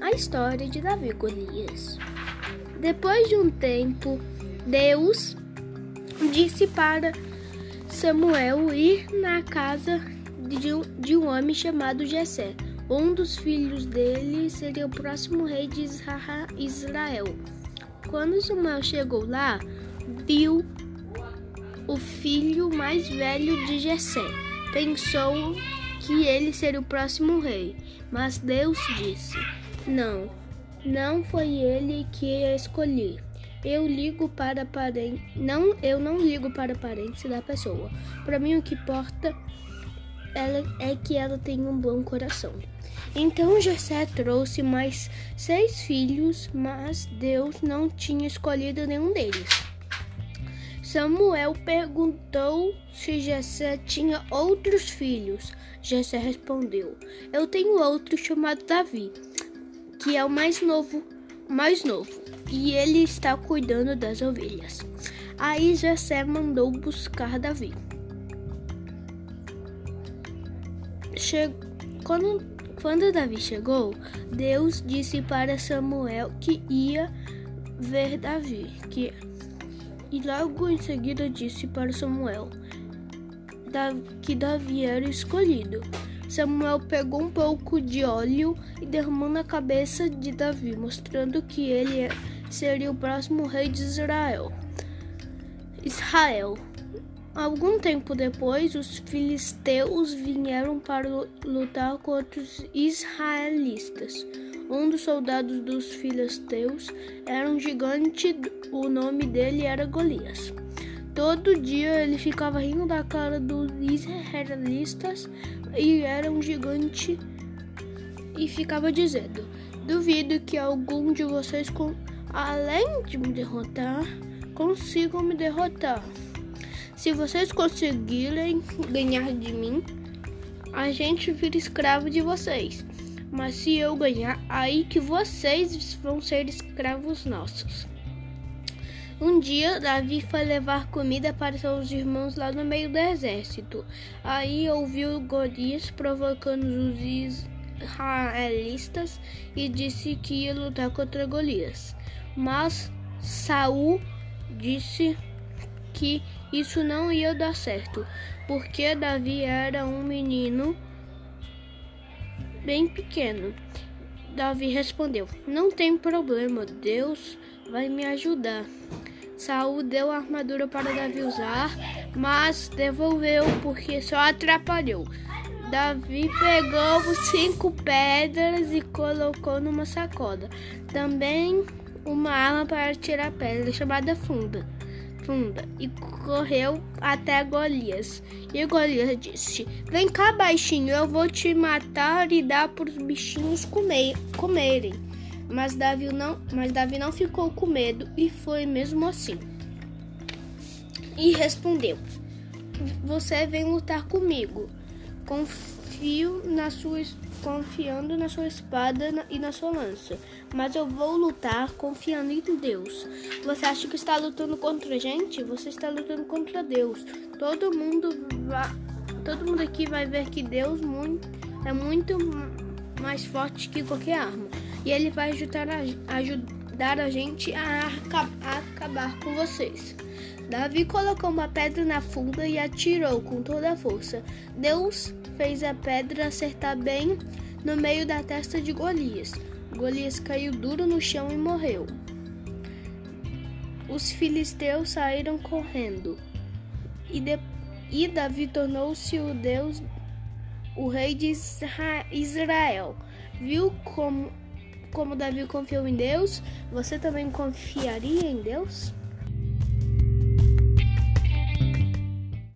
a história de Davi Golias. Depois de um tempo, Deus disse para Samuel ir na casa de um, de um homem chamado Jessé. Um dos filhos dele seria o próximo rei de Israel. Quando Samuel chegou lá, viu o filho mais velho de Jessé. Pensou que ele seria o próximo rei, mas Deus disse: Não, não foi ele que escolhi. Eu ligo para parente, não, eu não ligo para parente da pessoa. Para mim o que importa ela é que ela tem um bom coração. Então José trouxe mais seis filhos, mas Deus não tinha escolhido nenhum deles. Samuel perguntou se Jessé tinha outros filhos. Jessé respondeu: Eu tenho outro chamado Davi que é o mais novo, mais novo, e ele está cuidando das ovelhas. Aí Jessé mandou buscar Davi. Quando, quando Davi chegou, Deus disse para Samuel que ia ver Davi, que e logo em seguida disse para Samuel que Davi era escolhido. Samuel pegou um pouco de óleo e derramou na cabeça de Davi, mostrando que ele seria o próximo rei de Israel. Israel. Algum tempo depois, os filisteus vieram para lutar contra os israelitas. Um dos soldados dos filisteus era um gigante, o nome dele era Golias. Todo dia ele ficava rindo da cara dos israelitas e era um gigante e ficava dizendo: Duvido que algum de vocês, além de me derrotar, consigam me derrotar. Se vocês conseguirem ganhar de mim, a gente vira escravo de vocês. Mas se eu ganhar, aí que vocês vão ser escravos nossos. Um dia, Davi foi levar comida para seus irmãos lá no meio do exército. Aí ouviu Golias provocando os israelitas e disse que ia lutar contra Golias. Mas Saul disse que isso não ia dar certo, porque Davi era um menino bem pequeno. Davi respondeu: Não tem problema, Deus vai me ajudar. Saul deu a armadura para Davi usar, mas devolveu porque só atrapalhou. Davi pegou cinco pedras e colocou numa sacola. Também uma arma para tirar pedra chamada funda. Funda e correu até Golias. E Golias disse: Vem cá, baixinho, eu vou te matar e dar para os bichinhos comer, comerem. Mas Davi não, mas Davi não ficou com medo e foi mesmo assim. E respondeu: Você vem lutar comigo. Confio na sua confiando na sua espada e na sua lança, mas eu vou lutar confiando em Deus. Você acha que está lutando contra a gente? Você está lutando contra Deus. Todo mundo vai, todo mundo aqui vai ver que Deus muito, é muito mais forte que qualquer arma e ele vai ajudar a, ajudar a gente a, a acabar com vocês. Davi colocou uma pedra na funda e atirou com toda a força. Deus fez a pedra acertar bem no meio da testa de Golias. Golias caiu duro no chão e morreu. Os filisteus saíram correndo e, de, e Davi tornou-se o Deus, o rei de Israel. Viu como como Davi confiou em Deus, você também confiaria em Deus?